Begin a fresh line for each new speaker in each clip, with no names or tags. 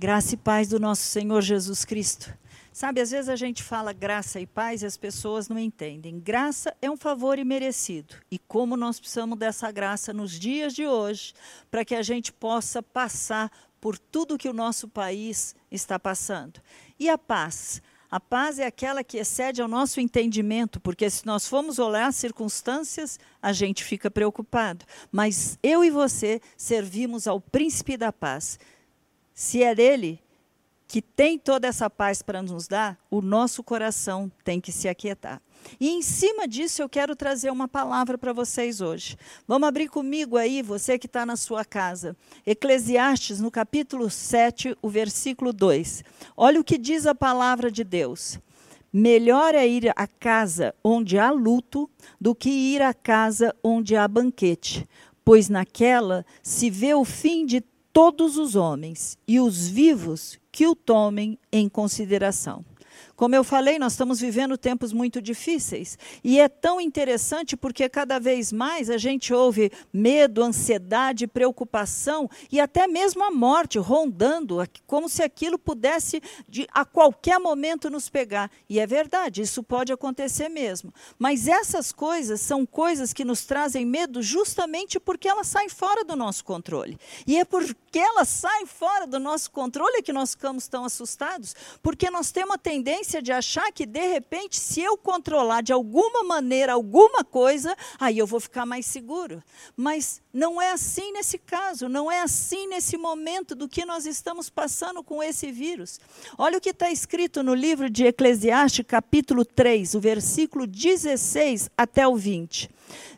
Graça e paz do nosso Senhor Jesus Cristo. Sabe, às vezes a gente fala graça e paz e as pessoas não entendem. Graça é um favor imerecido. E como nós precisamos dessa graça nos dias de hoje, para que a gente possa passar por tudo que o nosso país está passando. E a paz? A paz é aquela que excede ao nosso entendimento, porque se nós formos olhar as circunstâncias, a gente fica preocupado. Mas eu e você servimos ao príncipe da paz. Se é dele que tem toda essa paz para nos dar, o nosso coração tem que se aquietar. E em cima disso eu quero trazer uma palavra para vocês hoje. Vamos abrir comigo aí, você que está na sua casa. Eclesiastes, no capítulo 7, o versículo 2. Olha o que diz a palavra de Deus. Melhor é ir à casa onde há luto do que ir à casa onde há banquete, pois naquela se vê o fim de todos os homens e os vivos que o tomem em consideração. Como eu falei, nós estamos vivendo tempos muito difíceis. E é tão interessante porque cada vez mais a gente ouve medo, ansiedade, preocupação e até mesmo a morte rondando, como se aquilo pudesse de, a qualquer momento nos pegar. E é verdade, isso pode acontecer mesmo. Mas essas coisas são coisas que nos trazem medo justamente porque elas saem fora do nosso controle. E é porque elas saem fora do nosso controle que nós ficamos tão assustados, porque nós temos a tendência tendência de achar que, de repente, se eu controlar de alguma maneira alguma coisa, aí eu vou ficar mais seguro. Mas não é assim nesse caso, não é assim nesse momento do que nós estamos passando com esse vírus. Olha o que está escrito no livro de Eclesiastes, capítulo 3, o versículo 16 até o 20.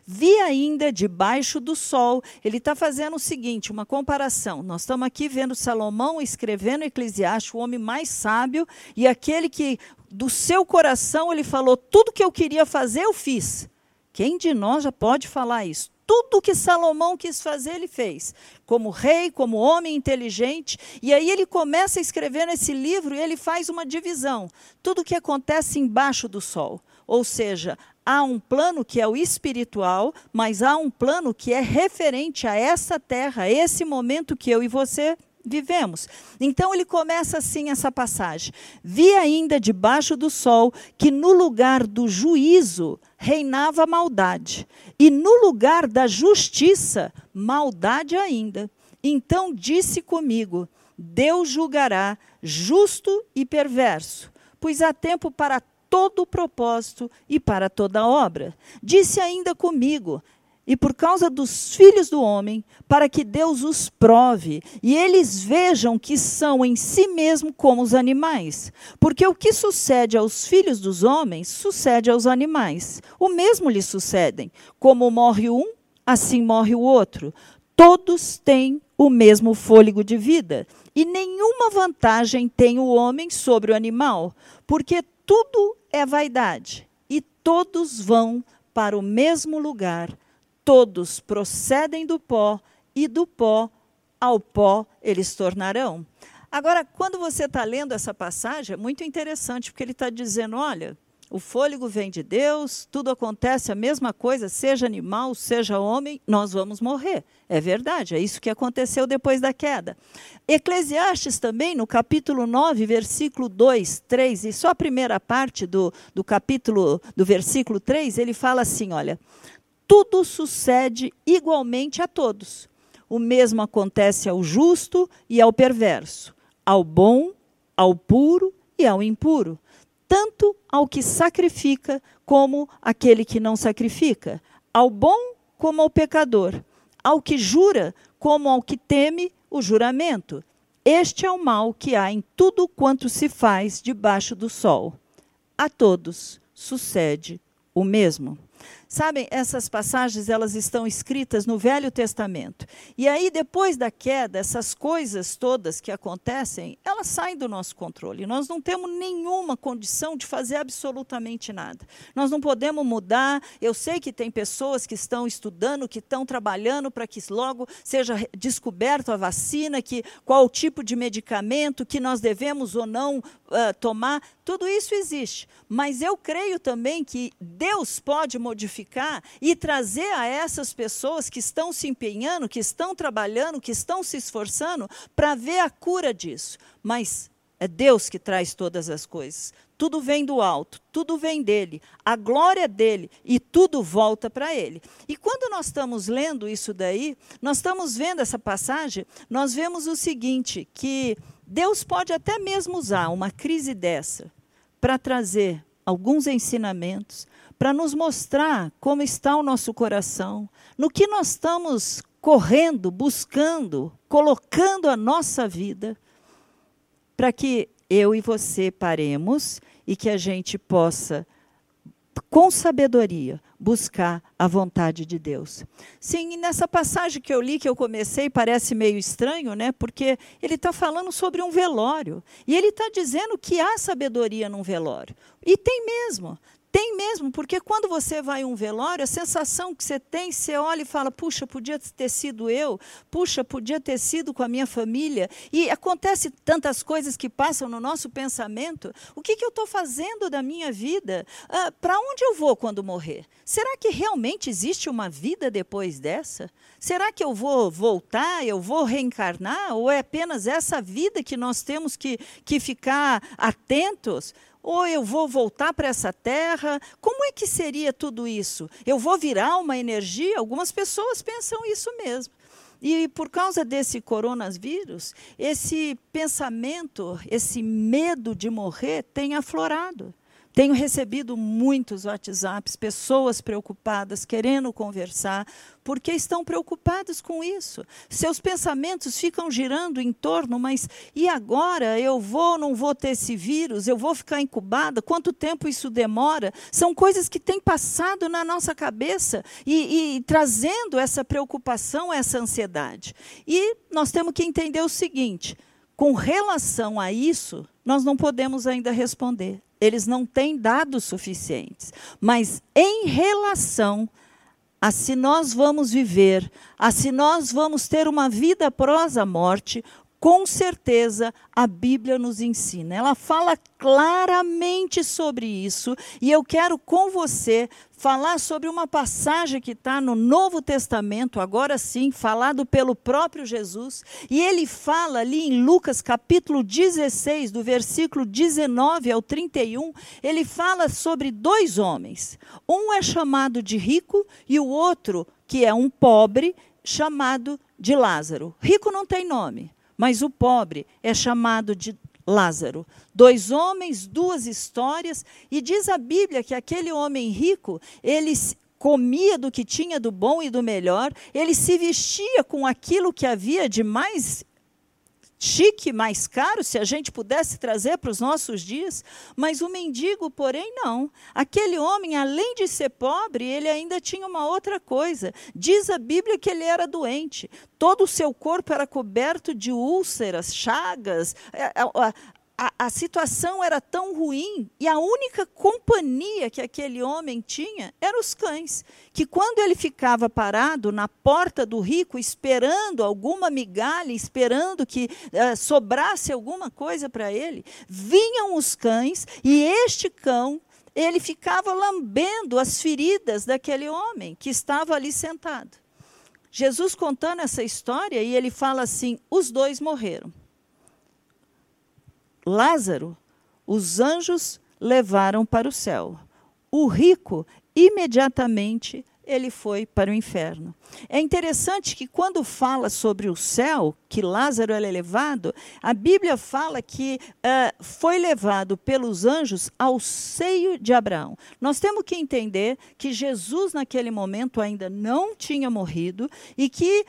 Vi ainda debaixo do sol, ele está fazendo o seguinte, uma comparação. Nós estamos aqui vendo Salomão escrevendo Eclesiastes, o homem mais sábio, e aquele que do seu coração ele falou: tudo que eu queria fazer, eu fiz. Quem de nós já pode falar isso? Tudo que Salomão quis fazer, ele fez. Como rei, como homem inteligente. E aí ele começa a escrever nesse livro e ele faz uma divisão. Tudo que acontece embaixo do sol. Ou seja, há um plano que é o espiritual, mas há um plano que é referente a essa terra, a esse momento que eu e você vivemos. Então ele começa assim essa passagem: Vi ainda debaixo do sol que no lugar do juízo reinava maldade, e no lugar da justiça, maldade ainda. Então disse comigo: Deus julgará justo e perverso, pois há tempo para todo o propósito e para toda obra. Disse ainda comigo: e por causa dos filhos do homem, para que Deus os prove e eles vejam que são em si mesmo como os animais. Porque o que sucede aos filhos dos homens, sucede aos animais. O mesmo lhes sucedem. Como morre um, assim morre o outro. Todos têm o mesmo fôlego de vida, e nenhuma vantagem tem o homem sobre o animal, porque tudo é vaidade, e todos vão para o mesmo lugar todos procedem do pó, e do pó ao pó eles tornarão. Agora, quando você está lendo essa passagem, é muito interessante, porque ele está dizendo: olha, o fôlego vem de Deus, tudo acontece a mesma coisa, seja animal, seja homem, nós vamos morrer. É verdade, é isso que aconteceu depois da queda. Eclesiastes também, no capítulo 9, versículo 2, 3, e só a primeira parte do, do capítulo, do versículo 3, ele fala assim: olha, tudo sucede igualmente a todos. O mesmo acontece ao justo e ao perverso, ao bom, ao puro e ao impuro, tanto ao que sacrifica como aquele que não sacrifica, ao bom como ao pecador, ao que jura como ao que teme o juramento. Este é o mal que há em tudo quanto se faz debaixo do sol. A todos sucede o mesmo. Sabem, essas passagens elas estão escritas no Velho Testamento. E aí depois da queda, essas coisas todas que acontecem, elas saem do nosso controle. Nós não temos nenhuma condição de fazer absolutamente nada. Nós não podemos mudar. Eu sei que tem pessoas que estão estudando, que estão trabalhando para que logo seja descoberto a vacina, que qual tipo de medicamento que nós devemos ou não uh, tomar. Tudo isso existe. Mas eu creio também que Deus pode modificar e trazer a essas pessoas que estão se empenhando, que estão trabalhando, que estão se esforçando para ver a cura disso. Mas é Deus que traz todas as coisas. Tudo vem do alto, tudo vem dele, a glória dele e tudo volta para ele. E quando nós estamos lendo isso daí, nós estamos vendo essa passagem, nós vemos o seguinte, que Deus pode até mesmo usar uma crise dessa para trazer alguns ensinamentos, para nos mostrar como está o nosso coração, no que nós estamos correndo, buscando, colocando a nossa vida para que eu e você paremos e que a gente possa, com sabedoria, buscar a vontade de Deus. Sim, nessa passagem que eu li, que eu comecei, parece meio estranho, né? Porque ele está falando sobre um velório. E ele está dizendo que há sabedoria num velório. E tem mesmo. Tem mesmo, porque quando você vai a um velório, a sensação que você tem, você olha e fala: puxa, podia ter sido eu, puxa, podia ter sido com a minha família. E acontece tantas coisas que passam no nosso pensamento. O que, que eu estou fazendo da minha vida? Ah, Para onde eu vou quando morrer? Será que realmente existe uma vida depois dessa? Será que eu vou voltar, eu vou reencarnar? Ou é apenas essa vida que nós temos que, que ficar atentos? Ou eu vou voltar para essa terra? Como é que seria tudo isso? Eu vou virar uma energia? Algumas pessoas pensam isso mesmo. E por causa desse coronavírus, esse pensamento, esse medo de morrer tem aflorado. Tenho recebido muitos WhatsApps, pessoas preocupadas, querendo conversar, porque estão preocupadas com isso. Seus pensamentos ficam girando em torno, mas e agora? Eu vou, não vou ter esse vírus? Eu vou ficar incubada? Quanto tempo isso demora? São coisas que têm passado na nossa cabeça e, e trazendo essa preocupação, essa ansiedade. E nós temos que entender o seguinte: com relação a isso, nós não podemos ainda responder eles não têm dados suficientes. Mas em relação a se nós vamos viver, a se nós vamos ter uma vida após a morte, com certeza a Bíblia nos ensina. Ela fala claramente sobre isso e eu quero com você falar sobre uma passagem que está no Novo Testamento, agora sim, falado pelo próprio Jesus. E ele fala ali em Lucas capítulo 16, do versículo 19 ao 31, ele fala sobre dois homens. Um é chamado de rico e o outro, que é um pobre, chamado de Lázaro. Rico não tem nome mas o pobre é chamado de Lázaro. Dois homens, duas histórias, e diz a Bíblia que aquele homem rico, ele comia do que tinha do bom e do melhor, ele se vestia com aquilo que havia de mais chique, mais caro, se a gente pudesse trazer para os nossos dias, mas o mendigo, porém, não. Aquele homem, além de ser pobre, ele ainda tinha uma outra coisa. Diz a Bíblia que ele era doente. Todo o seu corpo era coberto de úlceras, chagas. A, a, situação era tão ruim e a única companhia que aquele homem tinha eram os cães. Que quando ele ficava parado na porta do rico, esperando alguma migalha, esperando que uh, sobrasse alguma coisa para ele, vinham os cães e este cão ele ficava lambendo as feridas daquele homem que estava ali sentado. Jesus contando essa história e ele fala assim: os dois morreram. Lázaro, os anjos levaram para o céu. O rico, imediatamente, ele foi para o inferno. É interessante que quando fala sobre o céu, que Lázaro é levado, a Bíblia fala que uh, foi levado pelos anjos ao seio de Abraão. Nós temos que entender que Jesus, naquele momento, ainda não tinha morrido e que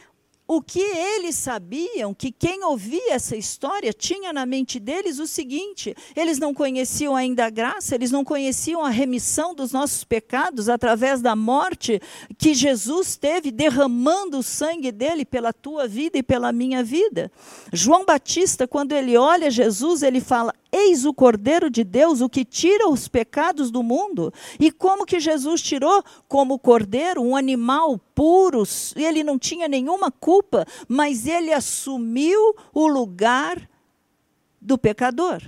o que eles sabiam, que quem ouvia essa história tinha na mente deles o seguinte: eles não conheciam ainda a graça, eles não conheciam a remissão dos nossos pecados através da morte que Jesus teve, derramando o sangue dele pela tua vida e pela minha vida. João Batista, quando ele olha Jesus, ele fala: Eis o Cordeiro de Deus, o que tira os pecados do mundo. E como que Jesus tirou? Como cordeiro, um animal puro, ele não tinha nenhuma culpa, mas ele assumiu o lugar do pecador.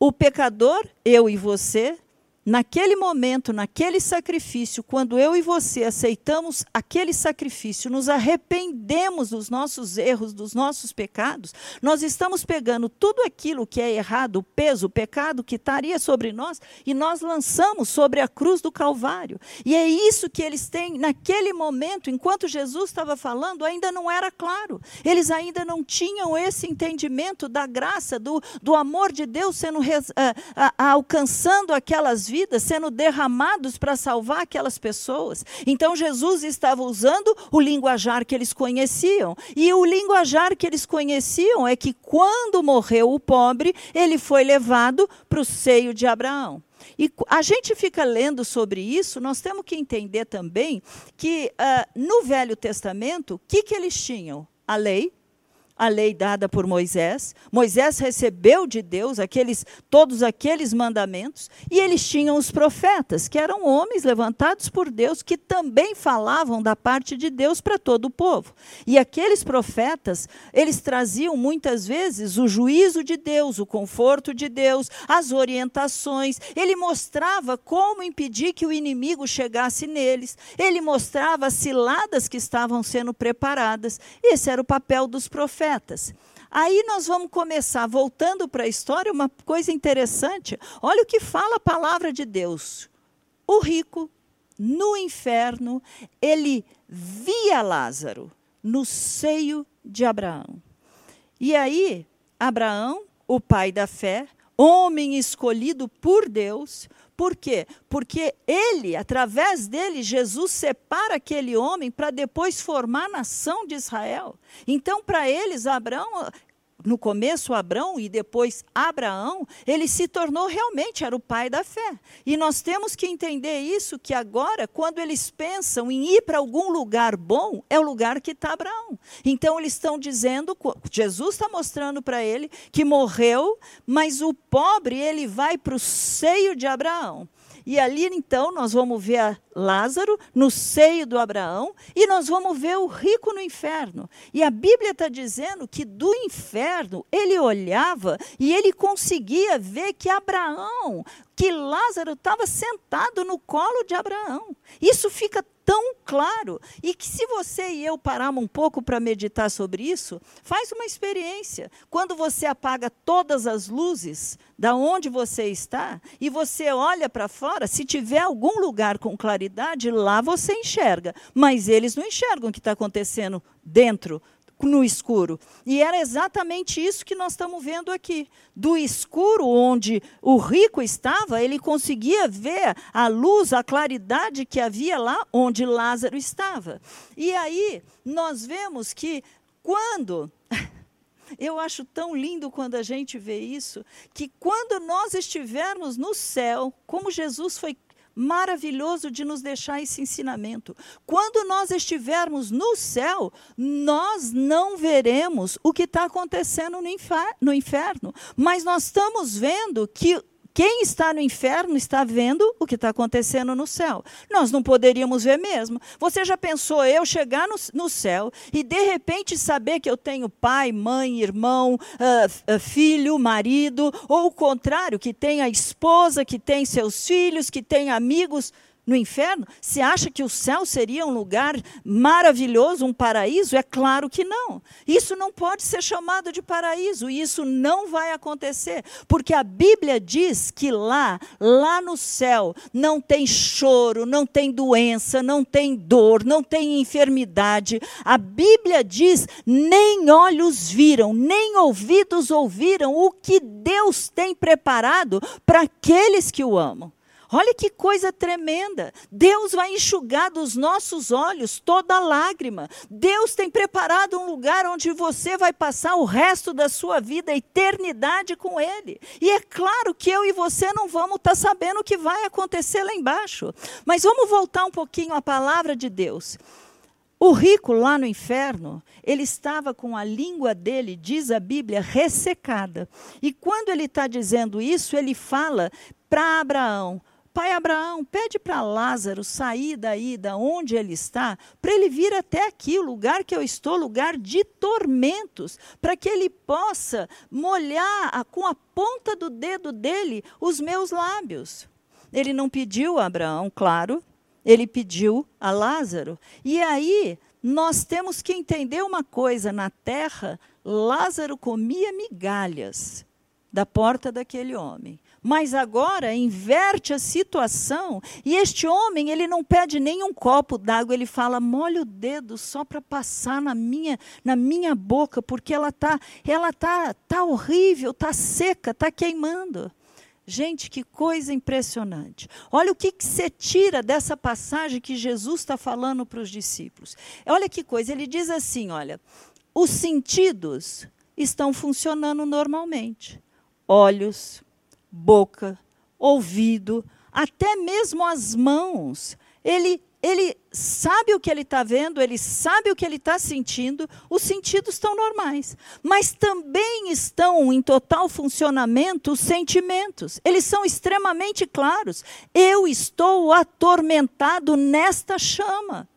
O pecador, eu e você, naquele momento, naquele sacrifício, quando eu e você aceitamos aquele sacrifício, nos arrependemos dos nossos erros, dos nossos pecados, nós estamos pegando tudo aquilo que é errado, o peso, o pecado que estaria sobre nós, e nós lançamos sobre a cruz do Calvário. E é isso que eles têm naquele momento, enquanto Jesus estava falando, ainda não era claro. Eles ainda não tinham esse entendimento da graça, do, do amor de Deus sendo uh, uh, alcançando aquelas vidas sendo derramados para salvar aquelas pessoas. Então Jesus estava usando o linguajar que eles conheciam. E o linguajar que eles conheciam é que quando morreu o pobre, ele foi levado para o seio de Abraão. E a gente fica lendo sobre isso, nós temos que entender também que uh, no Velho Testamento, o que, que eles tinham? A lei, a lei dada por Moisés. Moisés recebeu de Deus aqueles, todos aqueles mandamentos, e eles tinham os profetas, que eram homens levantados por Deus, que também falavam da parte de Deus para todo o povo. E aqueles profetas, eles traziam muitas vezes o juízo de Deus, o conforto de Deus, as orientações. Ele mostrava como impedir que o inimigo chegasse neles. Ele mostrava as ciladas que estavam sendo preparadas. Esse era o papel dos profetas profetas. Aí nós vamos começar, voltando para a história, uma coisa interessante. Olha o que fala a palavra de Deus. O rico, no inferno, ele via Lázaro no seio de Abraão. E aí, Abraão, o pai da fé, homem escolhido por Deus, por quê? Porque ele, através dele, Jesus separa aquele homem para depois formar a nação de Israel. Então, para eles, Abraão no começo Abraão e depois Abraão, ele se tornou realmente era o pai da fé. E nós temos que entender isso que agora, quando eles pensam em ir para algum lugar bom, é o lugar que está Abraão. Então eles estão dizendo, Jesus está mostrando para ele que morreu, mas o pobre ele vai para o seio de Abraão. E ali então nós vamos ver Lázaro no seio do Abraão e nós vamos ver o rico no inferno. E a Bíblia está dizendo que do inferno ele olhava e ele conseguia ver que Abraão, que Lázaro estava sentado no colo de Abraão. Isso fica tão claro. E que se você e eu pararmos um pouco para meditar sobre isso, faz uma experiência. Quando você apaga todas as luzes da onde você está e você olha para fora, se tiver algum lugar com claridade, lá você enxerga. Mas eles não enxergam o que está acontecendo dentro no escuro. E era exatamente isso que nós estamos vendo aqui. Do escuro onde o rico estava, ele conseguia ver a luz, a claridade que havia lá onde Lázaro estava. E aí nós vemos que quando eu acho tão lindo quando a gente vê isso, que quando nós estivermos no céu, como Jesus foi maravilhoso de nos deixar esse ensinamento. Quando nós estivermos no céu, nós não veremos o que está acontecendo no inferno, mas nós estamos vendo que quem está no inferno está vendo o que está acontecendo no céu. Nós não poderíamos ver mesmo. Você já pensou eu chegar no, no céu e de repente saber que eu tenho pai, mãe, irmão, uh, uh, filho, marido, ou o contrário, que tem a esposa, que tem seus filhos, que tem amigos? No inferno? Se acha que o céu seria um lugar maravilhoso, um paraíso? É claro que não. Isso não pode ser chamado de paraíso, e isso não vai acontecer, porque a Bíblia diz que lá, lá no céu, não tem choro, não tem doença, não tem dor, não tem enfermidade. A Bíblia diz: nem olhos viram, nem ouvidos ouviram o que Deus tem preparado para aqueles que o amam. Olha que coisa tremenda. Deus vai enxugar dos nossos olhos toda lágrima. Deus tem preparado um lugar onde você vai passar o resto da sua vida, a eternidade com Ele. E é claro que eu e você não vamos estar tá sabendo o que vai acontecer lá embaixo. Mas vamos voltar um pouquinho à palavra de Deus. O rico lá no inferno, ele estava com a língua dele, diz a Bíblia, ressecada. E quando ele está dizendo isso, ele fala para Abraão: Pai Abraão, pede para Lázaro sair daí, da onde ele está, para ele vir até aqui, o lugar que eu estou, lugar de tormentos, para que ele possa molhar com a ponta do dedo dele os meus lábios. ele não pediu a Abraão, claro, ele pediu a Lázaro. E aí nós temos que entender uma coisa: na terra, Lázaro comia migalhas da porta daquele homem. Mas agora inverte a situação e este homem, ele não pede nem um copo d'água, ele fala: "Molha o dedo só para passar na minha na minha boca, porque ela tá ela tá tá horrível, tá seca, tá queimando". Gente, que coisa impressionante. Olha o que, que você tira dessa passagem que Jesus está falando para os discípulos. Olha que coisa, ele diz assim: olha, os sentidos estão funcionando normalmente. Olhos, boca, ouvido, até mesmo as mãos. Ele, ele sabe o que ele está vendo, ele sabe o que ele está sentindo, os sentidos estão normais. Mas também estão em total funcionamento os sentimentos. Eles são extremamente claros. Eu estou atormentado nesta chama.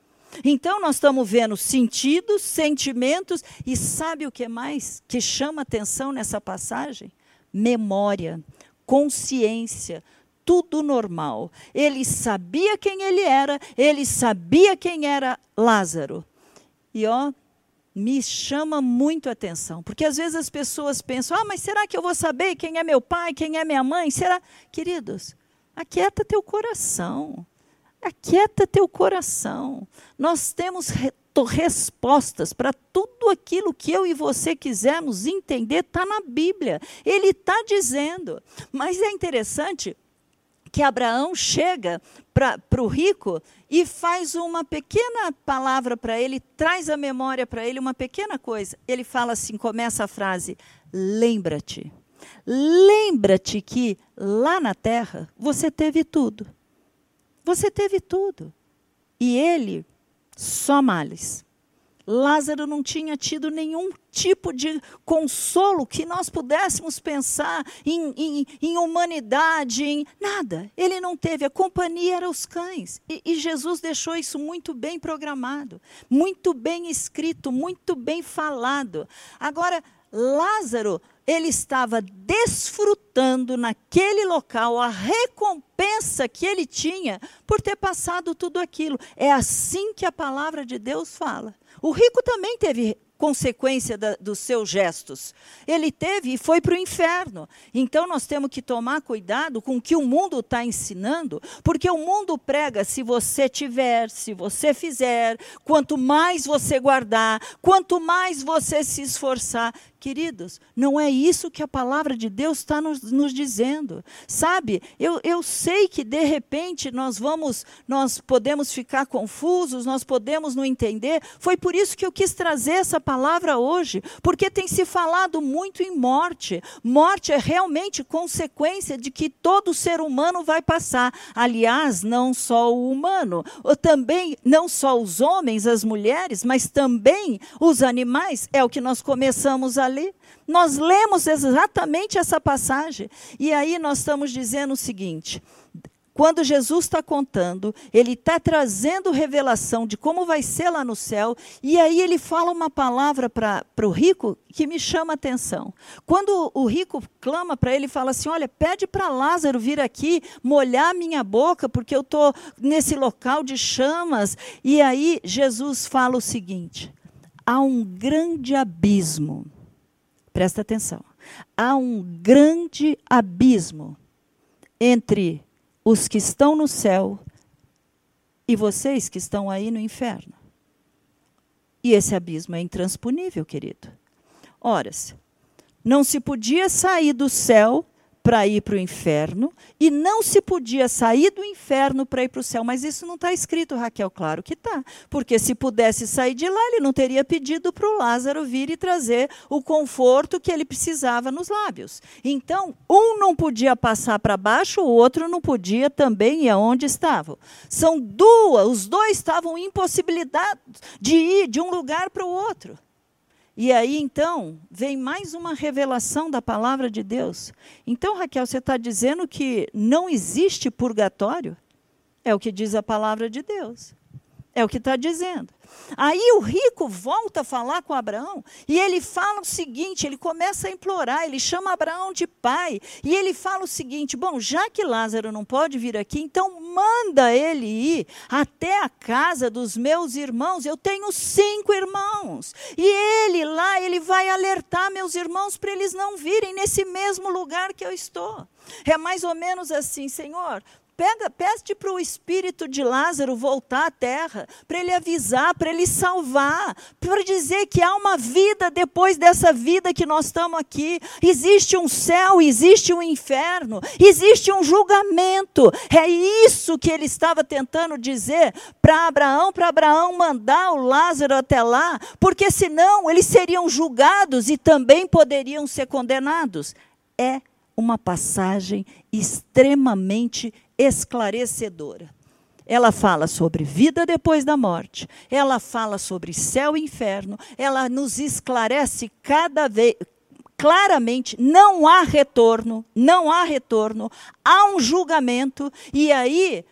Então, nós estamos vendo sentidos, sentimentos, e sabe o que mais que chama atenção nessa passagem? Memória consciência, tudo normal. Ele sabia quem ele era, ele sabia quem era Lázaro. E ó, me chama muito a atenção, porque às vezes as pessoas pensam: "Ah, mas será que eu vou saber quem é meu pai, quem é minha mãe? Será?" Queridos, aquieta teu coração. Aquieta teu coração. Nós temos respostas para tudo aquilo que eu e você quisermos entender, está na Bíblia. Ele está dizendo. Mas é interessante que Abraão chega para o rico e faz uma pequena palavra para ele, traz a memória para ele, uma pequena coisa. Ele fala assim: começa a frase, lembra-te. Lembra-te que lá na terra você teve tudo. Você teve tudo. E ele só males. Lázaro não tinha tido nenhum tipo de consolo que nós pudéssemos pensar em, em, em, humanidade, em nada. Ele não teve, a companhia era os cães. E, e Jesus deixou isso muito bem programado, muito bem escrito, muito bem falado. Agora, Lázaro ele estava desfrutando naquele local a recompensa que ele tinha por ter passado tudo aquilo. É assim que a palavra de Deus fala. O rico também teve consequência da, dos seus gestos. Ele teve e foi para o inferno. Então nós temos que tomar cuidado com o que o mundo está ensinando, porque o mundo prega: se você tiver, se você fizer, quanto mais você guardar, quanto mais você se esforçar. Queridos, não é isso que a palavra de Deus está nos, nos, dizendo. Sabe, eu, eu sei que de repente nós vamos, nós podemos ficar confusos, nós podemos não entender. Foi por isso que eu quis trazer essa palavra hoje, porque tem se falado muito em morte. Morte é realmente consequência de que todo ser humano vai passar. Aliás, não só o humano, também não só os homens, as mulheres, mas também os animais. É o que nós começamos a Nós lemos exatamente essa passagem. E aí nós estamos dizendo o seguinte: quando Jesus está contando, ele está trazendo revelação de como vai ser lá no céu, e aí ele fala uma palavra para o rico que me chama a atenção. Quando o rico clama para ele, fala assim: Olha, pede para Lázaro vir aqui molhar minha boca, porque eu estou nesse local de chamas. E aí Jesus fala o seguinte: há um grande abismo Presta atenção. Há um grande abismo entre os que estão no céu e vocês que estão aí no inferno. E esse abismo é intransponível, querido. Ora, não se podia sair do céu para ir para o inferno e não se podia sair do inferno para ir para o céu. Mas isso não está escrito, Raquel, claro que está. Porque se pudesse sair de lá, ele não teria pedido para o Lázaro vir e trazer o conforto que ele precisava nos lábios. Então, um não podia passar para baixo, o outro não podia também ir aonde estavam. São duas, os dois estavam impossibilitados de ir de um lugar para o outro. E aí, então, vem mais uma revelação da palavra de Deus. Então, Raquel, você está dizendo que não existe purgatório? É o que diz a palavra de Deus. É o que está dizendo. Aí o rico volta a falar com Abraão e ele fala o seguinte: ele começa a implorar, ele chama Abraão de pai e ele fala o seguinte: bom, já que Lázaro não pode vir aqui, então manda ele ir até a casa dos meus irmãos. Eu tenho cinco irmãos e ele lá, ele vai alertar meus irmãos para eles não virem nesse mesmo lugar que eu estou. É mais ou menos assim, Senhor, Pega, pede para o espírito de Lázaro voltar à terra, para ele avisar, para ele salvar, para dizer que há uma vida depois dessa vida que nós estamos aqui. Existe um céu, existe um inferno, existe um julgamento. É isso que ele estava tentando dizer para Abraão, para Abraão mandar o Lázaro até lá, porque senão eles seriam julgados e também poderiam ser condenados. É uma passagem extremamente esclarecedora. Ela fala sobre vida depois da morte, ela fala sobre céu e inferno, ela nos esclarece cada vez claramente, não há retorno, não há retorno, há um julgamento e aí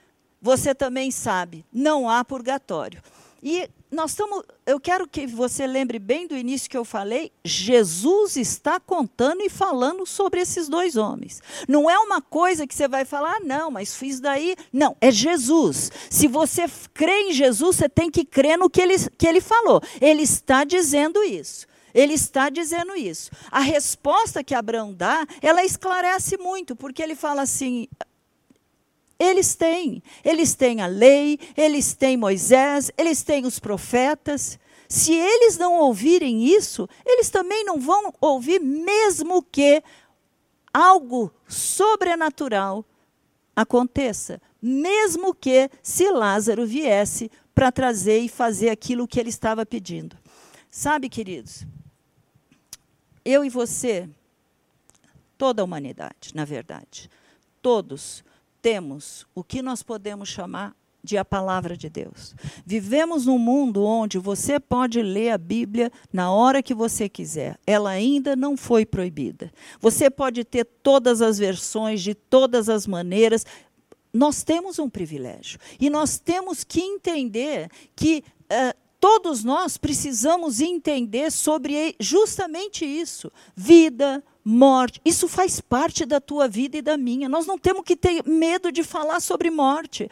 você também sabe, não há purgatório. E nós estamos, eu quero que você lembre bem do início que eu falei, Jesus está contando e falando sobre esses dois homens. Não é uma coisa que você vai falar, ah, não, mas fiz daí. Não, é Jesus. Se você crê em Jesus, você tem que crer no que ele, que ele falou. Ele está dizendo isso. Ele está dizendo isso. A resposta que Abraão dá, ela esclarece muito, porque ele fala assim: eles têm. Eles têm a lei, eles têm Moisés, eles têm os profetas. Se eles não ouvirem isso, eles também não vão ouvir, mesmo que algo sobrenatural aconteça. Mesmo que se Lázaro viesse para trazer e fazer aquilo que ele estava pedindo. Sabe, queridos, eu e você, toda a humanidade, na verdade, todos temos o que nós podemos chamar de a palavra de Deus. Vivemos num mundo onde você pode ler a Bíblia na hora que você quiser. Ela ainda não foi proibida. Você pode ter todas as versões de todas as maneiras. Nós temos um privilégio e nós temos que entender que uh, todos nós precisamos entender sobre justamente isso: vida, morte. Isso faz parte da tua vida e da minha. Nós não temos que ter medo de falar sobre morte.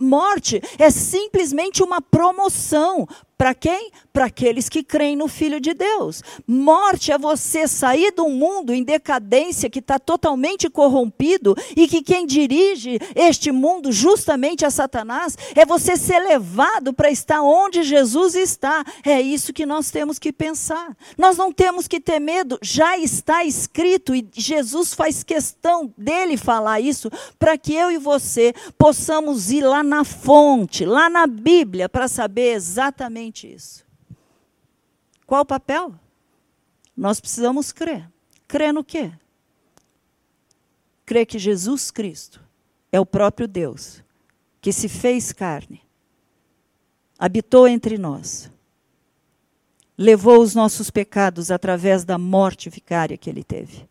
Morte é simplesmente uma promoção para quem? Para aqueles que creem no Filho de Deus. Morte é você sair um mundo em decadência que está totalmente corrompido e que quem dirige este mundo justamente é Satanás. É você ser levado para estar onde Jesus está. É isso que nós temos que pensar. Nós não temos que ter medo. Já está escrito e Jesus faz questão dele falar isso para que eu e você possamos ir lá na fonte, lá na Bíblia, para saber exatamente exatamente isso. Qual o papel? Nós precisamos crer. Crer no quê? Crer que Jesus Cristo é o próprio Deus, que se fez carne, habitou entre nós, levou os nossos pecados através da morte vicária que ele teve.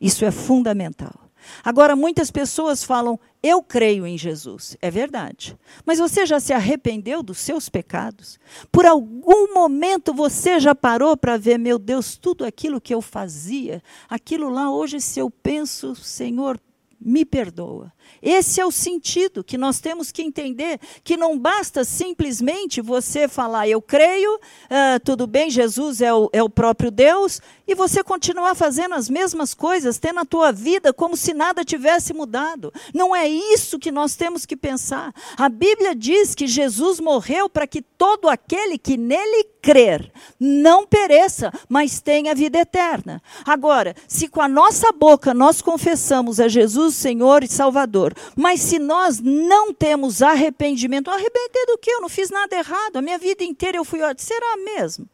Isso é fundamental. Agora, muitas pessoas falam, eu creio em Jesus. É verdade. Mas você já se arrependeu dos seus pecados? Por algum momento você já parou para ver, meu Deus, tudo aquilo que eu fazia, aquilo lá, hoje, se eu penso, Senhor, me perdoa. Esse é o sentido que nós temos que entender, que não basta simplesmente você falar, eu creio, uh, tudo bem, Jesus é o, é o próprio Deus, e você continuar fazendo as mesmas coisas, tendo a tua vida como se nada tivesse mudado. Não é isso que nós temos que pensar. A Bíblia diz que Jesus morreu para que todo aquele que nele crer não pereça, mas tenha vida eterna. Agora, se com a nossa boca nós confessamos a Jesus Senhor e Salvador, mas se nós não temos arrependimento, arrepender do que? Eu não fiz nada errado, a minha vida inteira eu fui. Será mesmo?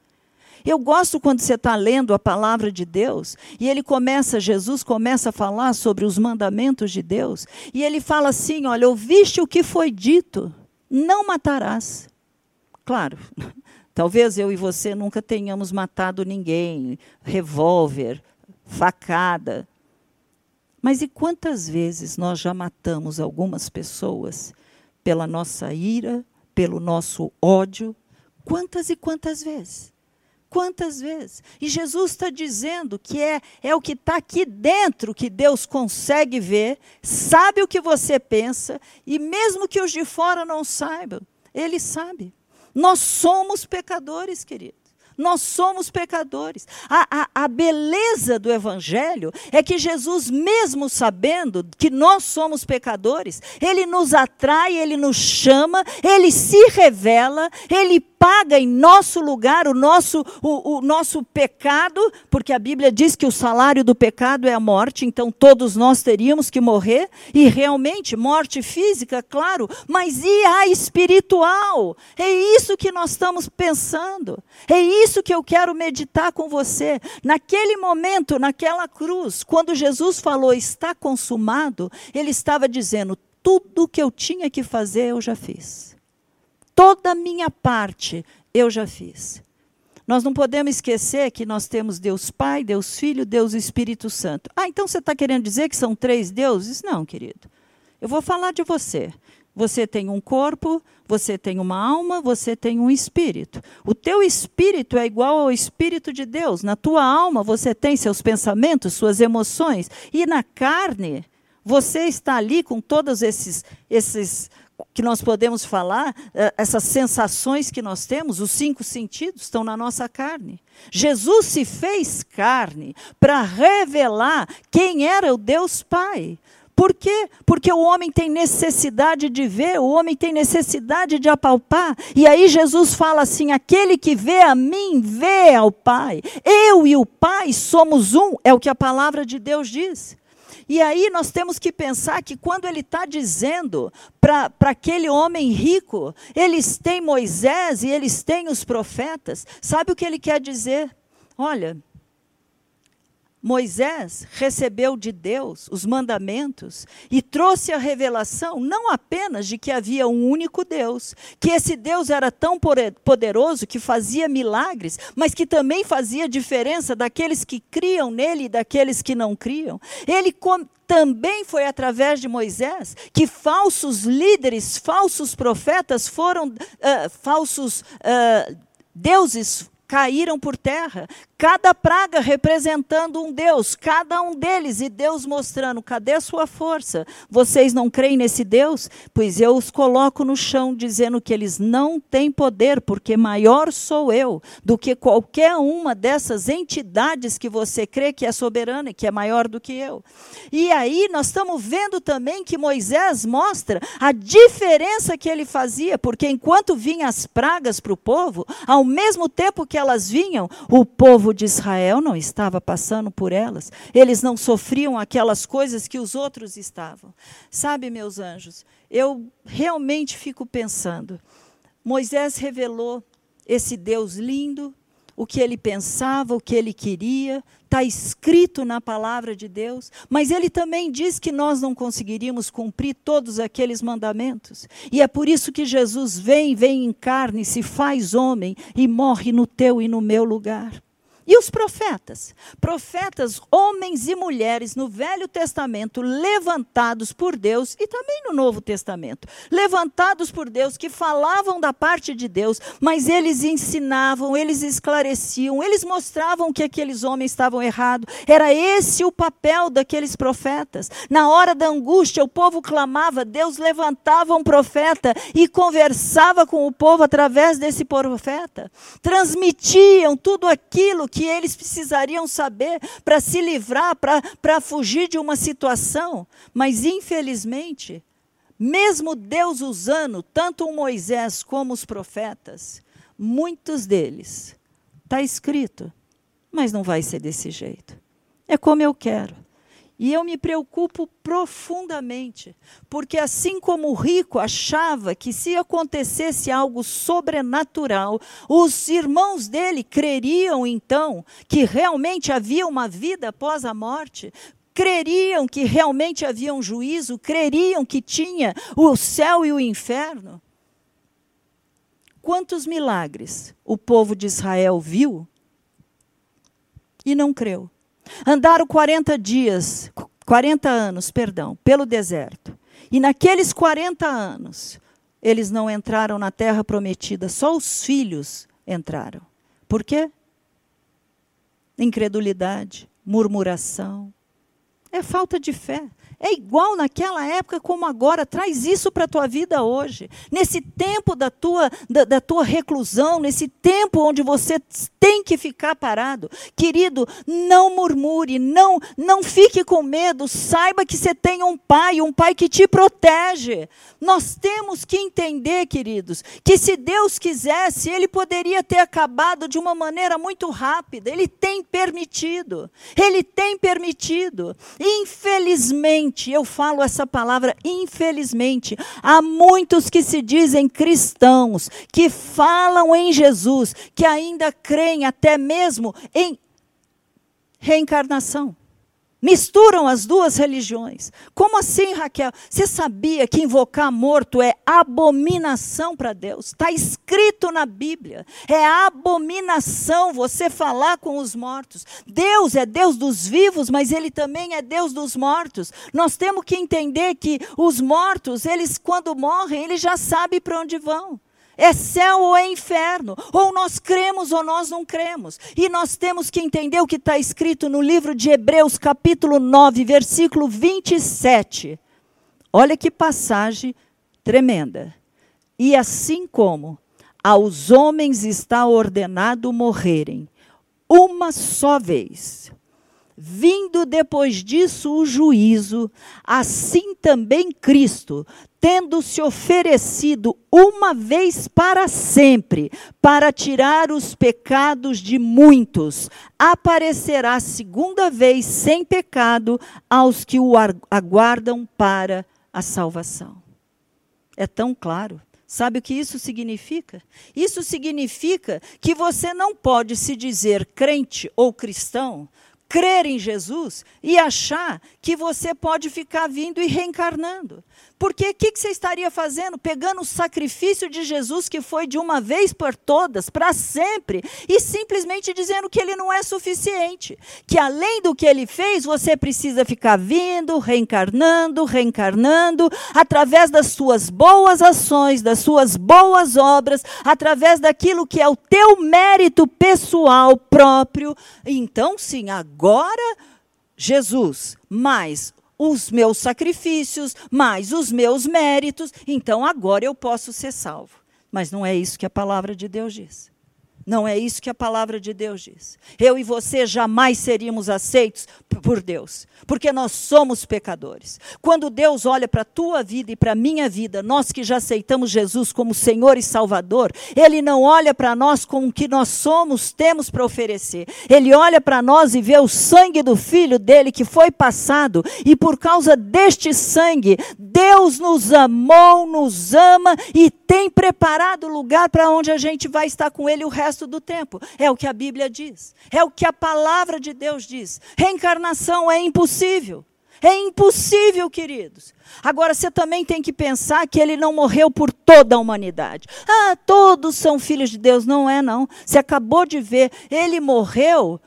Eu gosto quando você está lendo a palavra de Deus e ele começa, Jesus começa a falar sobre os mandamentos de Deus e ele fala assim: olha, ouviste o que foi dito, não matarás. Claro, talvez eu e você nunca tenhamos matado ninguém, revólver, facada, mas e quantas vezes nós já matamos algumas pessoas pela nossa ira, pelo nosso ódio. Quantas e quantas vezes? Quantas vezes? E Jesus está dizendo que é, é o que está aqui dentro que Deus consegue ver, sabe o que você pensa, e mesmo que os de fora não saibam, Ele sabe. Nós somos pecadores, querido. Nós somos pecadores. A, a, a, beleza do Evangelho é que Jesus, mesmo sabendo que nós somos pecadores, ele nos atrai, ele nos chama, ele se revela, ele paga em nosso lugar o nosso, o, o, nosso pecado, porque a Bíblia diz que o salário do pecado é a morte, então todos nós teríamos que morrer, e realmente, morte física, claro, mas e a espiritual? É isso que nós estamos pensando, é isso que eu quero meditar com você. Naquele momento, naquela cruz, quando Jesus falou está consumado, ele estava dizendo: tudo que eu tinha que fazer eu já fiz toda a minha parte eu já fiz. Nós não podemos esquecer que nós temos Deus Pai, Deus Filho, Deus Espírito Santo. Ah, então você está querendo dizer que são três deuses? Não, querido. Eu vou falar de você. Você tem um corpo, você tem uma alma, você tem um espírito. O teu espírito é igual ao espírito de Deus. Na tua alma você tem seus pensamentos, suas emoções. E na carne, você está ali com todos esses, esses que nós podemos falar, eh, essas sensações que nós temos, os cinco sentidos estão na nossa carne. Jesus se fez carne para revelar quem era o Deus Pai. Por quê? Porque o homem tem necessidade de ver, o homem tem necessidade de apalpar. E aí Jesus fala assim: aquele que vê a mim, vê ao Pai. Eu e o Pai somos um, é o que a palavra de Deus diz. E aí nós temos que pensar que quando ele está dizendo para aquele homem rico, eles têm Moisés e eles têm os profetas, sabe o que ele quer dizer? Olha, Moisés recebeu de Deus os mandamentos e trouxe a revelação não apenas de que havia um único Deus, que esse Deus era tão poderoso que fazia milagres, mas que também fazia diferença daqueles que criam nele e daqueles que não criam. Ele também foi através de Moisés que falsos líderes, falsos profetas foram, uh, falsos uh, deuses caíram por terra, cada praga representando um Deus, cada um deles, e Deus mostrando: cadê a sua força? Vocês não creem nesse Deus? Pois eu os coloco no chão, dizendo que eles não têm poder, porque maior sou eu do que qualquer uma dessas entidades que você crê que é soberana e que é maior do que eu. E aí nós estamos vendo também que Moisés mostra a diferença que ele fazia, porque enquanto vinham as pragas para o povo, ao mesmo tempo que elas vinham, o povo povo de Israel não estava passando por elas. Eles não sofriam aquelas coisas que os outros estavam. Sabe, meus anjos, eu realmente fico pensando. Moisés revelou esse Deus lindo, o que ele pensava, o que ele queria, está escrito na palavra de Deus, mas ele também diz que nós não conseguiríamos cumprir todos aqueles mandamentos. E é por isso que Jesus vem, vem em carne, se faz homem e morre no teu e no meu lugar. E os profetas? Profetas, homens e mulheres no Velho Testamento, levantados por Deus e também no Novo Testamento, levantados por Deus, que falavam da parte de Deus, mas eles ensinavam, eles esclareciam, eles mostravam que aqueles homens estavam errados. Era esse o papel daqueles profetas. Na hora da angústia, o povo clamava, Deus levantava um profeta e conversava com o povo através desse profeta. Transmitiam tudo aquilo que que eles precisariam saber para se livrar, para fugir de uma situação. Mas, infelizmente, mesmo Deus usando tanto o Moisés como os profetas, muitos deles, está escrito, mas não vai ser desse jeito. É como eu quero. E eu me preocupo profundamente, porque assim como o rico achava que se acontecesse algo sobrenatural, os irmãos dele creriam então que realmente havia uma vida após a morte, creriam que realmente havia um juízo, creriam que tinha o céu e o inferno. Quantos milagres o povo de Israel viu e não creu? Andaram 40 dias, 40 anos, perdão, pelo deserto. E naqueles 40 anos, eles não entraram na terra prometida, só os filhos entraram. Por quê? Incredulidade, murmuração. É falta de fé. É igual naquela época como agora. Traz isso para a tua vida hoje. Nesse tempo da tua, da, da, tua reclusão, nesse tempo onde você tem que ficar parado. Querido, não murmure, não, não fique com medo. Saiba que você tem um pai, um pai que te protege. Nós temos que entender, queridos, que se Deus quisesse, ele poderia ter acabado de uma maneira muito rápida. Ele tem permitido. Ele tem permitido. Infelizmente, infelizmente, eu falo essa palavra infelizmente, há muitos que se dizem cristãos, que falam em Jesus, que ainda creem até mesmo em reencarnação. Misturam as duas religiões. Como assim, Raquel? Você sabia que invocar morto é abominação para Deus? Está escrito na Bíblia. É abominação você falar com os mortos. Deus é Deus dos vivos, mas Ele também é Deus dos mortos. Nós temos que entender que os mortos, eles quando morrem, eles já sabem para onde vão. É céu ou é inferno. Ou nós cremos ou nós não cremos. E nós temos que entender o que está escrito no livro de Hebreus, capítulo 9, versículo 27. Olha que passagem tremenda. E assim como aos homens está ordenado morrerem uma só vez, vindo depois disso o juízo, assim também Cristo, tendo se oferecido uma vez para sempre, para tirar os pecados de muitos, aparecerá segunda vez sem pecado aos que o aguardam para a salvação. É tão claro. Sabe o que isso significa? Isso significa que você não pode se dizer crente ou cristão crer em Jesus e achar que você pode ficar vindo e reencarnando. Porque o que, que, você estaria fazendo? Pegando o sacrifício de Jesus, que foi de uma vez por todas, para sempre, e simplesmente dizendo que ele não é suficiente. Que além do que ele fez, você precisa ficar vindo, reencarnando, reencarnando, através das suas boas ações, das suas boas obras, através daquilo que é o teu mérito pessoal próprio. Então, sim, agora. Jesus, mais os meus sacrifícios, mais os meus méritos, então agora eu posso ser salvo. Mas não é isso que a palavra de Deus diz. Não é isso que a palavra de Deus diz. Eu e você jamais seríamos aceitos por Deus, porque nós somos pecadores. Quando Deus olha para a tua vida e para a minha vida, nós que já aceitamos Jesus como Senhor e Salvador, Ele não olha para nós com o que nós somos, temos para oferecer. Ele olha para nós e vê o sangue do Filho dele que foi passado, e por causa deste sangue, Deus nos amou, nos ama e tem preparado lugar para onde a gente vai estar com Ele o resto resto do tempo. É o que a Bíblia diz. É o que a palavra de Deus diz. Reencarnação é impossível. É impossível, queridos. Agora você também tem que pensar que ele não morreu por toda a humanidade. Ah, todos são filhos de Deus. Não é, não. Você acabou de ver, ele morreu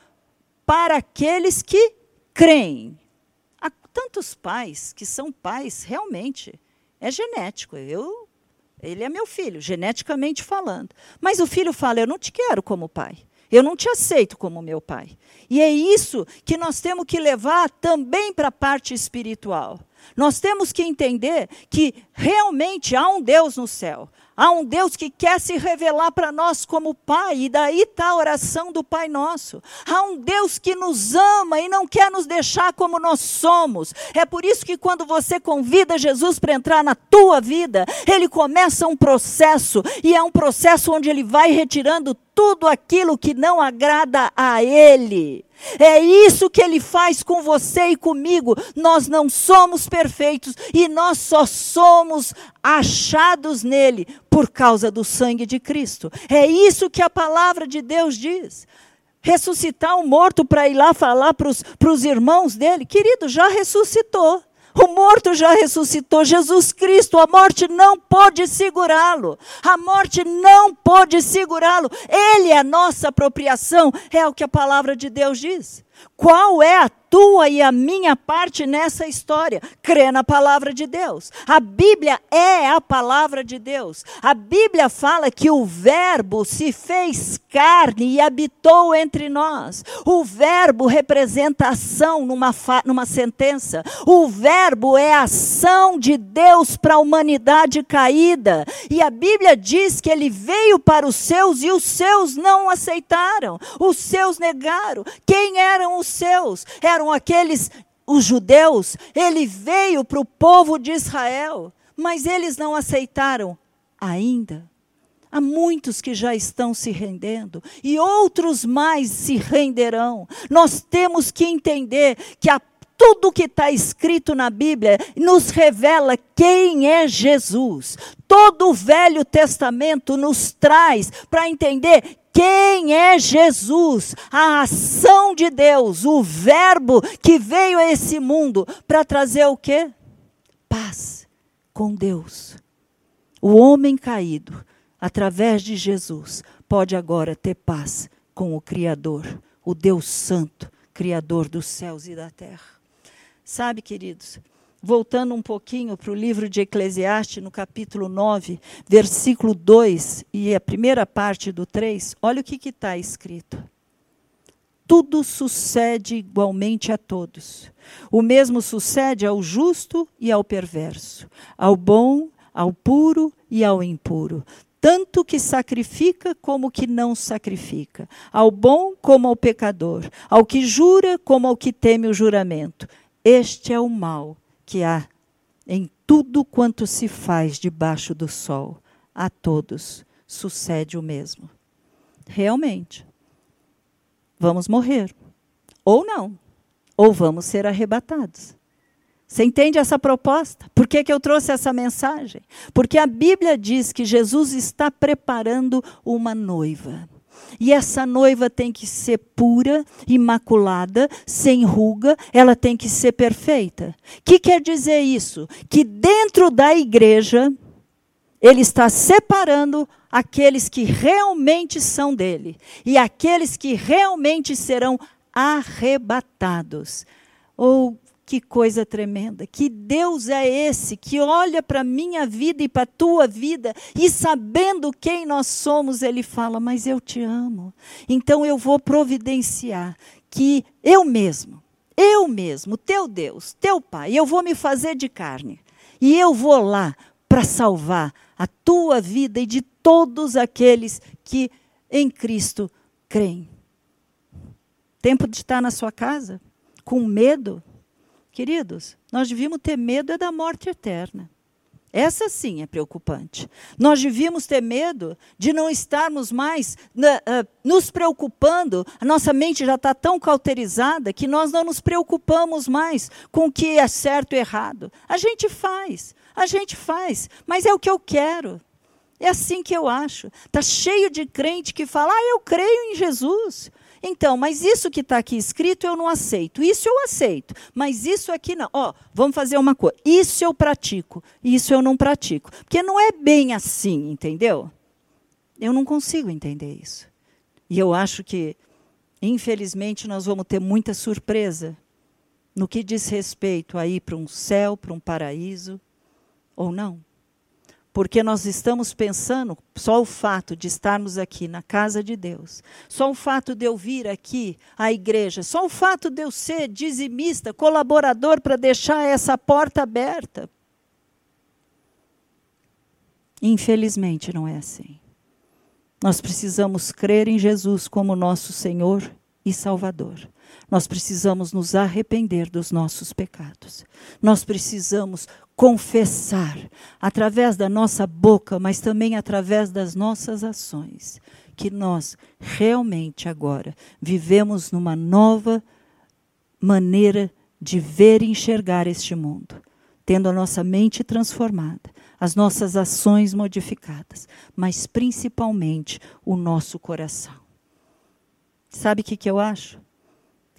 para aqueles que creem. Há tantos pais que são pais, realmente. É genético. Eu ele é meu filho, geneticamente falando. Mas o filho fala: Eu não te quero como pai. Eu não te aceito como meu pai. E é isso que nós temos que levar também para a parte espiritual. Nós temos que entender que realmente há um Deus no céu. Há um Deus que quer se revelar para nós como Pai, e daí está a oração do Pai Nosso. Há um Deus que nos ama e não quer nos deixar como nós somos. É por isso que quando você convida Jesus para entrar na tua vida, ele começa um processo, e é um processo onde ele vai retirando tudo aquilo que não agrada a Ele. É isso que Ele faz com você e comigo. Nós não somos perfeitos e nós só somos achados nele por causa do sangue de Cristo. É isso que a palavra de Deus diz. Ressuscitar um morto para ir lá falar para os irmãos dele, querido, já ressuscitou. O morto já ressuscitou, Jesus Cristo, a morte não pode segurá-lo. A morte não pode segurá-lo. Ele é a nossa apropriação, é o que a palavra de Deus diz. Qual é a tua e a minha parte nessa história? Crê na palavra de Deus. A Bíblia é a palavra de Deus. A Bíblia fala que o Verbo se fez carne e habitou entre nós. O Verbo representa ação numa, numa sentença. O Verbo é ação de Deus para a humanidade caída. E a Bíblia diz que ele veio para os seus e os seus não aceitaram. Os seus negaram. Quem eram os seus? Eram aqueles, os judeus. Ele veio para o povo de Israel, mas eles não aceitaram ainda. Há muitos que já estão se rendendo e outros mais se renderão. Nós temos que entender que a tudo que está escrito na Bíblia nos revela quem é Jesus. Todo o Velho Testamento nos traz para entender quem é Jesus? A ação de Deus, o Verbo que veio a esse mundo para trazer o quê? Paz com Deus. O homem caído, através de Jesus, pode agora ter paz com o Criador, o Deus Santo, Criador dos céus e da terra. Sabe, queridos, voltando um pouquinho para o livro de Eclesiastes, no capítulo 9, versículo 2 e a primeira parte do 3, olha o que está escrito. Tudo sucede igualmente a todos. O mesmo sucede ao justo e ao perverso, ao bom, ao puro e ao impuro tanto que sacrifica como que não sacrifica, ao bom como ao pecador, ao que jura como ao que teme o juramento. Este é o mal que há em tudo quanto se faz debaixo do sol. A todos sucede o mesmo. Realmente, vamos morrer. Ou não. Ou vamos ser arrebatados. Você entende essa proposta? Por que, que eu trouxe essa mensagem? Porque a Bíblia diz que Jesus está preparando uma noiva. E essa noiva tem que ser pura, imaculada, sem ruga, ela tem que ser perfeita. O que quer dizer isso? Que dentro da igreja, ele está separando aqueles que realmente são dele e aqueles que realmente serão arrebatados. Ou que coisa tremenda. Que Deus é esse que olha para a minha vida e para a tua vida e sabendo quem nós somos, ele fala: Mas eu te amo. Então eu vou providenciar que eu mesmo, eu mesmo, teu Deus, teu Pai, eu vou me fazer de carne e eu vou lá para salvar a tua vida e de todos aqueles que em Cristo creem. Tempo de estar na sua casa com medo Queridos, nós devíamos ter medo é da morte eterna. Essa sim é preocupante. Nós devíamos ter medo de não estarmos mais uh, nos preocupando. A nossa mente já está tão cauterizada que nós não nos preocupamos mais com o que é certo e errado. A gente faz, a gente faz, mas é o que eu quero. É assim que eu acho. Está cheio de crente que fala, ah, eu creio em Jesus. Então, mas isso que está aqui escrito eu não aceito. Isso eu aceito, mas isso aqui não. Ó, vamos fazer uma coisa. Isso eu pratico, isso eu não pratico. Porque não é bem assim, entendeu? Eu não consigo entender isso. E eu acho que, infelizmente, nós vamos ter muita surpresa no que diz respeito a ir para um céu, para um paraíso, ou não porque nós estamos pensando, só o fato de estarmos aqui na casa de Deus, só o fato de eu vir aqui à igreja, só o fato de eu ser dizimista, colaborador para deixar essa porta aberta. Infelizmente não é assim. Nós precisamos crer em Jesus como nosso Senhor e Salvador. Nós precisamos nos arrepender dos nossos pecados. Nós precisamos confessar através da nossa boca, mas também através das nossas ações, que nós realmente agora vivemos numa nova maneira de ver e enxergar este mundo, tendo a nossa mente transformada, as nossas ações modificadas, mas principalmente o nosso coração. Sabe o que, que eu acho?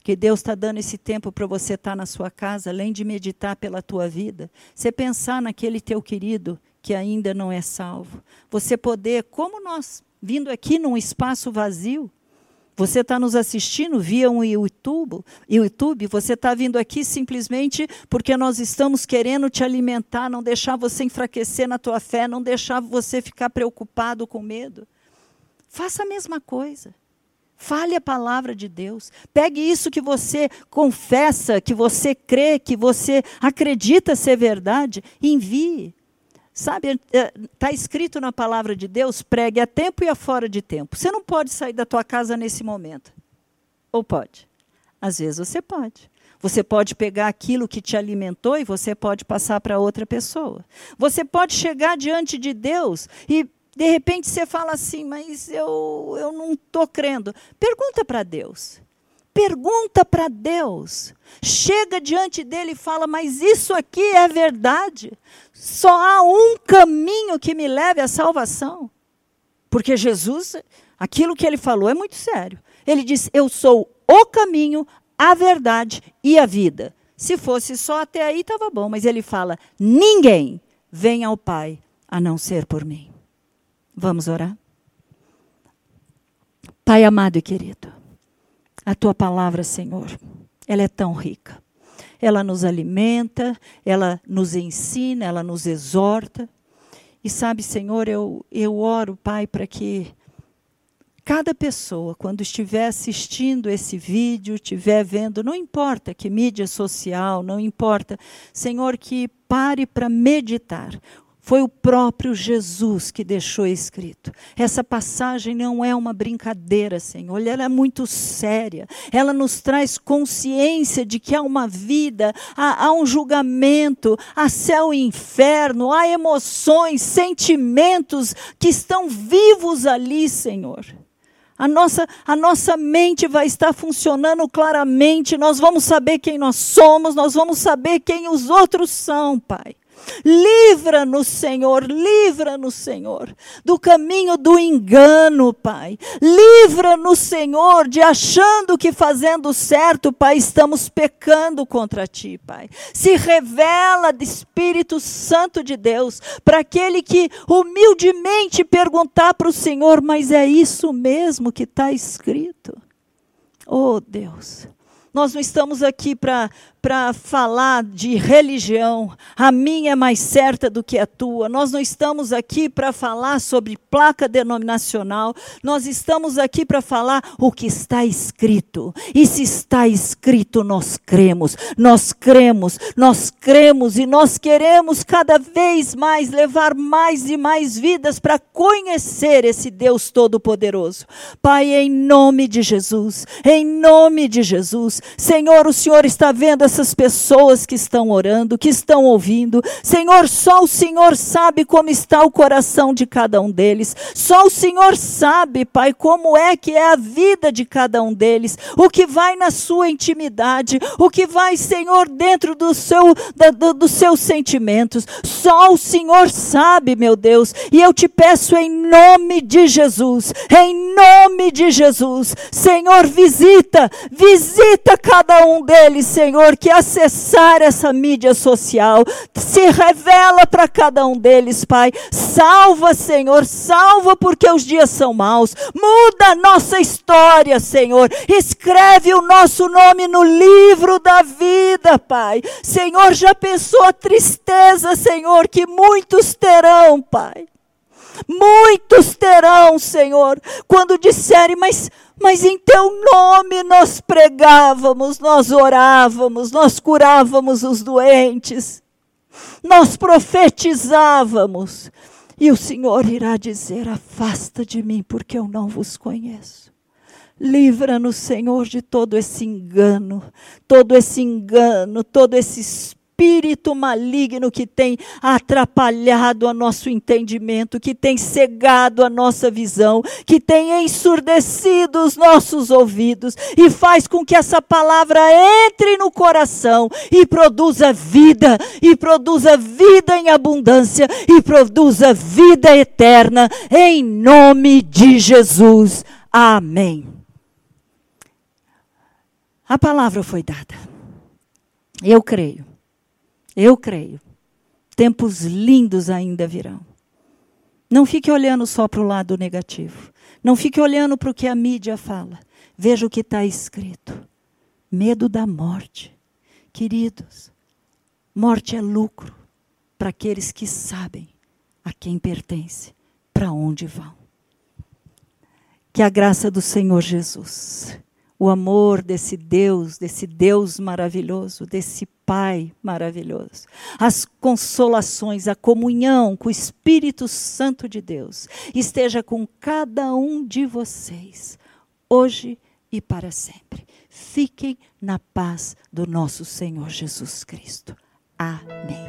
Que Deus está dando esse tempo para você estar tá na sua casa, além de meditar pela tua vida, você pensar naquele teu querido que ainda não é salvo. Você poder, como nós, vindo aqui num espaço vazio, Você está nos assistindo via um YouTube, YouTube você está vindo aqui simplesmente porque nós estamos querendo te alimentar, não deixar você enfraquecer na tua fé, não deixar você ficar preocupado com medo. Faça a mesma coisa. Fale a palavra de Deus. Pegue isso que você confessa, que você crê, que você acredita ser verdade, e envie. Sabe, está é, escrito na palavra de Deus, pregue a tempo e a fora de tempo. Você não pode sair da tua casa nesse momento. Ou pode? Às vezes você pode. Você pode pegar aquilo que te alimentou e você pode passar para outra pessoa. Você pode chegar diante de Deus e de repente você fala assim, mas eu, eu não estou crendo. Pergunta para Deus. Pergunta para Deus. Chega diante dele e fala: Mas isso aqui é verdade. Só há um caminho que me leve à salvação. Porque Jesus, aquilo que ele falou é muito sério. Ele disse: Eu sou o caminho, a verdade e a vida. Se fosse só até aí, estava bom. Mas ele fala: Ninguém vem ao Pai a não ser por mim. Vamos orar? Pai amado e querido. A tua palavra, Senhor, ela é tão rica. Ela nos alimenta, ela nos ensina, ela nos exorta. E sabe, Senhor, eu, eu oro, Pai, para que cada pessoa, quando estiver assistindo esse vídeo, estiver vendo, não importa que mídia social, não importa, Senhor, que pare para meditar foi o próprio Jesus que deixou escrito. Essa passagem não é uma brincadeira, Senhor, ela é muito séria. Ela nos traz consciência de que há uma vida, há, há um julgamento, há céu e inferno, há emoções, sentimentos que estão vivos ali, Senhor. A nossa, a nossa mente vai estar funcionando claramente, nós vamos saber quem nós somos, nós vamos saber quem os outros são, Pai. Livra-nos, Senhor, livra-nos, Senhor, do caminho do engano, Pai. Livra-nos, Senhor, de achando que fazendo certo, Pai, estamos pecando contra Ti, Pai. Se revela Espírito Santo de Deus para aquele que humildemente perguntar para o Senhor, mas é isso mesmo que está escrito? Oh, Deus. Nós não estamos aqui para para falar de religião. A minha é mais certa do que a tua. Nós não estamos aqui para falar sobre placa denominacional. Nós estamos aqui para falar o que está escrito. E se está escrito, nós cremos. Nós cremos, nós cremos e nós queremos cada vez mais levar mais e mais vidas para conhecer esse Deus todo-poderoso. Pai, em nome de Jesus, em nome de Jesus. Senhor, o Senhor está vendo essa essas pessoas que estão orando, que estão ouvindo. Senhor, só o Senhor sabe como está o coração de cada um deles. Só o Senhor sabe, Pai, como é que é a vida de cada um deles. O que vai na sua intimidade, o que vai, Senhor, dentro do seu, da, do, dos seus sentimentos. Só o Senhor sabe, meu Deus. E eu te peço em nome de Jesus, em nome de Jesus, Senhor, visita, visita cada um deles, Senhor, que acessar essa mídia social. Se revela para cada um deles, Pai. Salva, Senhor, salva porque os dias são maus. Muda a nossa história, Senhor. Escreve o nosso nome no livro da vida, Pai. Senhor, já pensou a tristeza, Senhor, que muitos terão, Pai. Muitos terão, Senhor, quando disserem, mas, mas em teu nome nós pregávamos, nós orávamos, nós curávamos os doentes, nós profetizávamos. E o Senhor irá dizer: Afasta de mim, porque eu não vos conheço. Livra-nos, Senhor, de todo esse engano, todo esse engano, todo esse espírito espírito maligno que tem atrapalhado o nosso entendimento, que tem cegado a nossa visão, que tem ensurdecido os nossos ouvidos e faz com que essa palavra entre no coração e produza vida, e produza vida em abundância, e produza vida eterna, em nome de Jesus. Amém. A palavra foi dada. Eu creio eu creio. Tempos lindos ainda virão. Não fique olhando só para o lado negativo. Não fique olhando para o que a mídia fala. Veja o que está escrito. Medo da morte. Queridos, morte é lucro para aqueles que sabem a quem pertence, para onde vão. Que a graça do Senhor Jesus, o amor desse Deus, desse Deus maravilhoso, desse Pai maravilhoso, as consolações, a comunhão com o Espírito Santo de Deus esteja com cada um de vocês, hoje e para sempre. Fiquem na paz do nosso Senhor Jesus Cristo. Amém.